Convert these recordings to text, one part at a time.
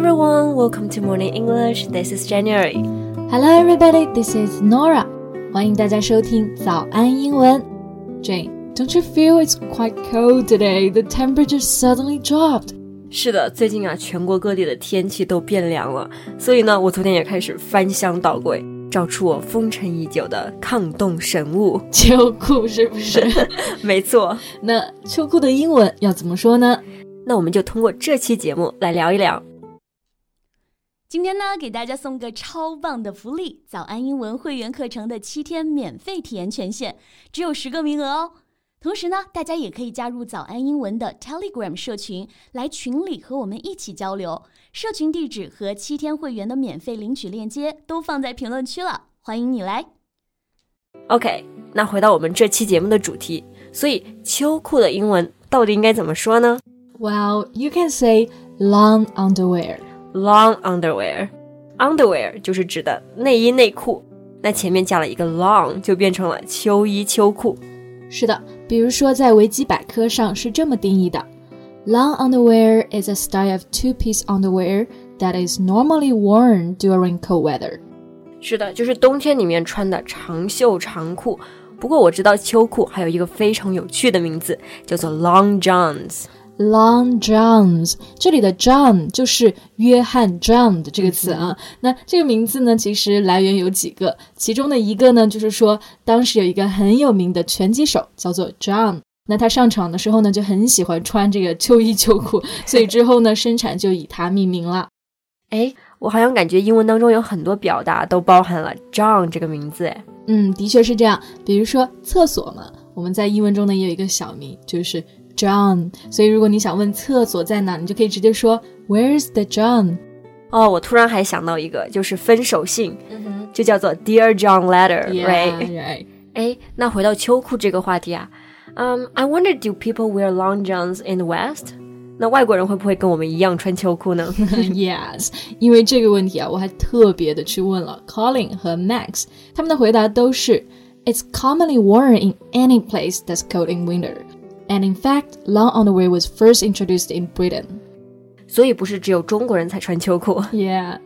everyone, welcome to Morning English. This is January. Hello everybody, this is Nora. 欢迎大家收听早安英文。Jane, don't you feel it's quite cold today? The temperature suddenly dropped. 是的，最近啊，全国各地的天气都变凉了，所以呢，我昨天也开始翻箱倒柜，找出我封尘已久的抗冻神物——秋裤，是不是？没错。那秋裤的英文要怎么说呢？那我们就通过这期节目来聊一聊。今天呢，给大家送个超棒的福利——早安英文会员课程的七天免费体验权限，只有十个名额哦。同时呢，大家也可以加入早安英文的 Telegram 社群，来群里和我们一起交流。社群地址和七天会员的免费领取链接都放在评论区了，欢迎你来。OK，那回到我们这期节目的主题，所以秋裤的英文到底应该怎么说呢？Well, you can say long underwear. Long underwear. Underwear 就是指的内衣内裤，那前面加了一个 long，就变成了秋衣秋裤。是的，比如说在维基百科上是这么定义的：Long underwear is a style of two-piece underwear that is normally worn during cold weather。是的，就是冬天里面穿的长袖长裤。不过我知道秋裤还有一个非常有趣的名字，叫做 long johns。Long Johns，这里的 John 就是约翰 John 的这个词啊。那这个名字呢，其实来源有几个，其中的一个呢，就是说当时有一个很有名的拳击手叫做 John，那他上场的时候呢，就很喜欢穿这个 秋衣秋裤，所以之后呢，生产就以他命名了。哎，我好像感觉英文当中有很多表达都包含了 John 这个名字。哎，嗯，的确是这样。比如说厕所嘛，我们在英文中呢也有一个小名，就是。John，所以如果你想问厕所在哪，你就可以直接说 Where's the John？哦，我突然还想到一个，就是分手信，就叫做 Dear John Letter，right？哎，那回到秋裤这个话题啊，嗯，I wonder do people wear long johns in the West？那外国人会不会跟我们一样穿秋裤呢？Yes，因为这个问题啊，我还特别的去问了 Colin 和 Max，他们的回答都是 It's commonly worn in any place that's cold in winter。 And in fact, long underwear was first introduced in Britain. 所以不是只有中国人才穿秋裤。Yeah.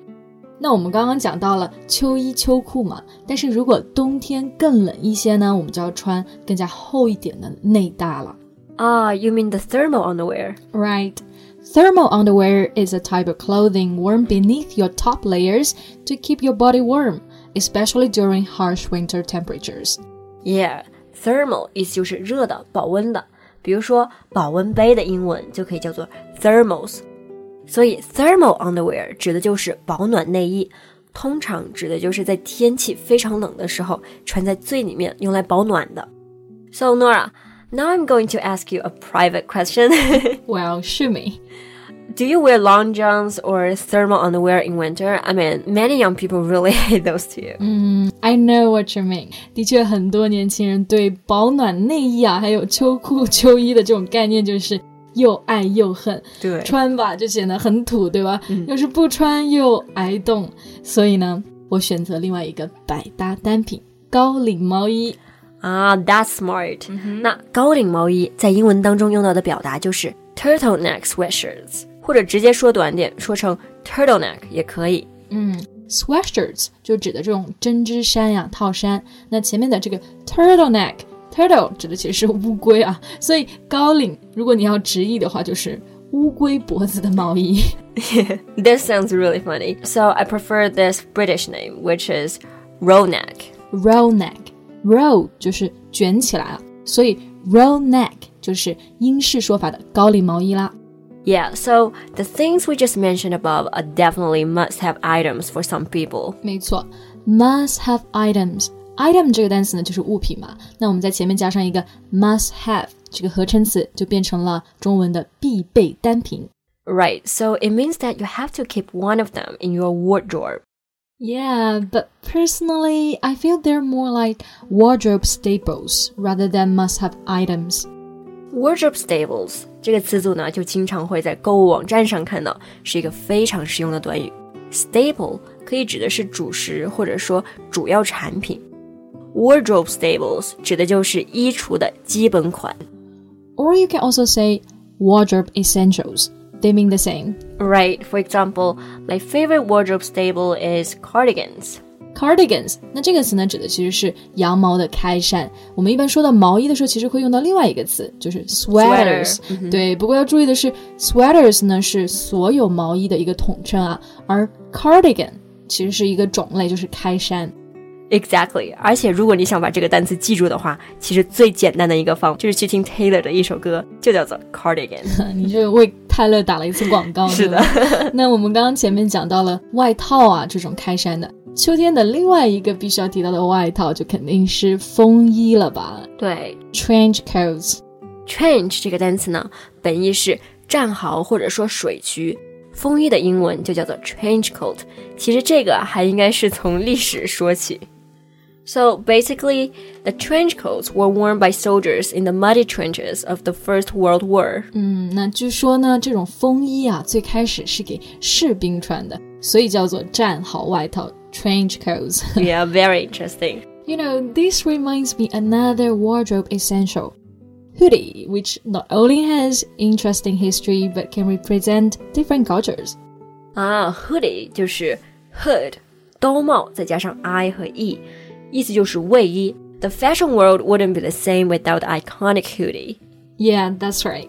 那我们刚刚讲到了秋衣秋裤嘛，但是如果冬天更冷一些呢，我们就要穿更加厚一点的内搭了。Ah, you mean the thermal underwear? Right. Thermal underwear is a type of clothing worn beneath your top layers to keep your body warm, especially during harsh winter temperatures. Yeah, thermal 意思就是热的、保温的。 比如说保温杯的英文就可以叫做 thermos，所以 thermal underwear 指的就是保暖内衣，通常指的就是在天气非常冷的时候穿在最里面用来保暖的。So Nora, now I'm going to ask you a private question. well, shoot me. Do you wear long johns or thermal underwear in winter? I mean, many young people really hate those two. 嗯，I know what you mean. 的确，很多年轻人对保暖内衣啊，还有秋裤、秋衣的这种概念就是又爱又恨。对，穿吧就显得很土，对吧？嗯、要是不穿又挨冻。所以呢，我选择另外一个百搭单品——高领毛衣。啊，That's smart、嗯。那高领毛衣在英文当中用到的表达就是 turtleneck sweatshirts。 或者直接说短点，说成 turtleneck 也可以。嗯，sweatshirts 就指的这种针织衫呀、套衫。那前面的这个 turtleneck，turtle 指的其实是乌龟啊，所以高领如果你要直译的话，就是乌龟脖子的毛衣。This sounds really funny. So I prefer this British name, which is roll neck. Roll neck, roll 就是卷起来了，所以 roll neck 就是英式说法的高领毛衣啦。Yeah, so the things we just mentioned above are definitely must-have items for some people. 没错，must-have items。item 这个单词呢就是物品嘛，那我们在前面加上一个 must have 这个合成词，就变成了中文的必备单品。Right, so it means that you have to keep one of them in your wardrobe. Yeah, but personally, I feel they're more like wardrobe staples rather than must have items. Wardrobe staples 这个词组呢，就经常会在购物网站上看到，是一个非常实用的短语。Staple 可以指的是主食或者说主要产品，wardrobe staples 指的就是衣橱的基本款。Or you can also say wardrobe essentials. they mean the same. Right. For example, my favorite wardrobe staple is cardigans. Cardigans，那这个词呢，指的其实是羊毛的开衫。我们一般说到毛衣的时候，其实会用到另外一个词，就是 sweaters。对，不过要注意的是，sweaters 呢是所有毛衣的一个统称啊，而 cardigan 其实是一个种类，就是开衫。Exactly，而且如果你想把这个单词记住的话，其实最简单的一个方就是去听 Taylor 的一首歌，就叫做 Cardigan。你这为泰勒打了一次广告。是的。那我们刚刚前面讲到了外套啊，这种开衫的。秋天的另外一个必须要提到的外套，就肯定是风衣了吧？对，trench coats。trench 这个单词呢，本意是战壕或者说水渠，风衣的英文就叫做 trench coat。其实这个还应该是从历史说起。So basically, the trench coats were worn by soldiers in the muddy trenches of the First World War. 嗯，那据说呢，这种风衣啊，最开始是给士兵穿的，所以叫做战壕外套。trench coats. yeah, very interesting. You know, this reminds me another wardrobe essential. Hoodie, which not only has interesting history but can represent different cultures. 啊，hoodie 就是 hood 兜帽再加上 i 和 e，意思就是卫衣。The fashion world wouldn't be the same without the iconic hoodie. Yeah, that's right.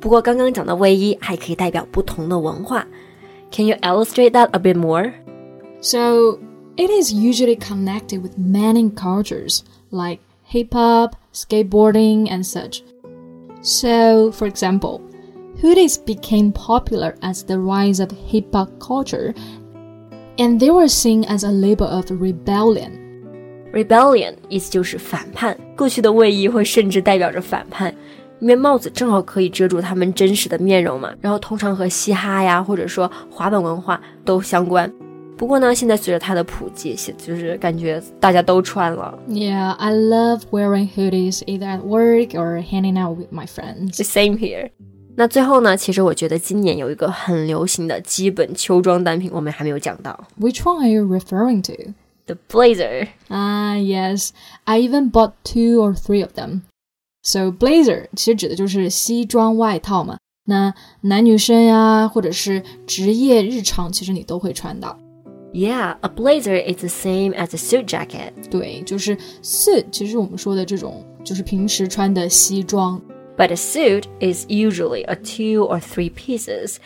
不过刚刚讲到卫衣还可以代表不同的文化。Can you illustrate that a bit more? So it is usually connected with many cultures like hip hop, skateboarding, and such. So, for example, hoodies became popular as the rise of hip hop culture, and they were seen as a label of rebellion. Rebellion 意思就是反叛，过去的卫衣会甚至代表着反叛，因为帽子正好可以遮住他们真实的面容嘛。然后通常和嘻哈呀，或者说滑板文化都相关。 不过呢，现在随着它的普及，就是感觉大家都穿了。Yeah, I love wearing hoodies either at work or hanging out with my friends. The same here. 那最后呢，其实我觉得今年有一个很流行的基本秋装单品，我们还没有讲到。Which one are you referring to? The blazer. Ah, yes. I even bought two or three of them. So blazer 其实指的就是西装外套嘛。那男女生呀，或者是职业日常，其实你都会穿到。 Yeah, a blazer is the same as a suit jacket. 对，就是 suit，其实我们说的这种就是平时穿的西装。But a suit is usually a two or three pieces,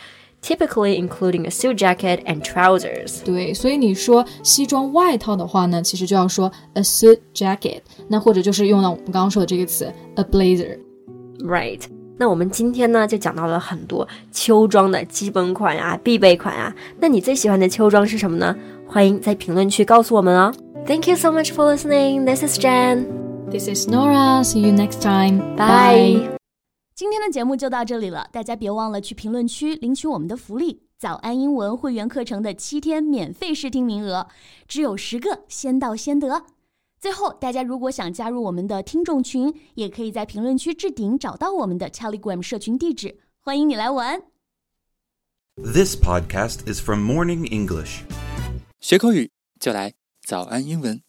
typically including a suit jacket and trousers. 对，所以你说西装外套的话呢，其实就要说 a suit jacket，那或者就是用到我们刚刚说的这个词 a blazer。Right. 那我们今天呢就讲到了很多秋装的基本款啊、必备款啊。那你最喜欢的秋装是什么呢？欢迎在评论区告诉我们哦。Thank you so much for listening. This is Jen. This is Nora. See you next time. Bye. 今天的节目就到这里了，大家别忘了去评论区领取我们的福利——早安英文会员课程的七天免费试听名额，只有十个，先到先得。最后，大家如果想加入我们的听众群，也可以在评论区置顶找到我们的 Telegram 社群地址，欢迎你来玩。This podcast is from Morning English。学口语就来早安英文。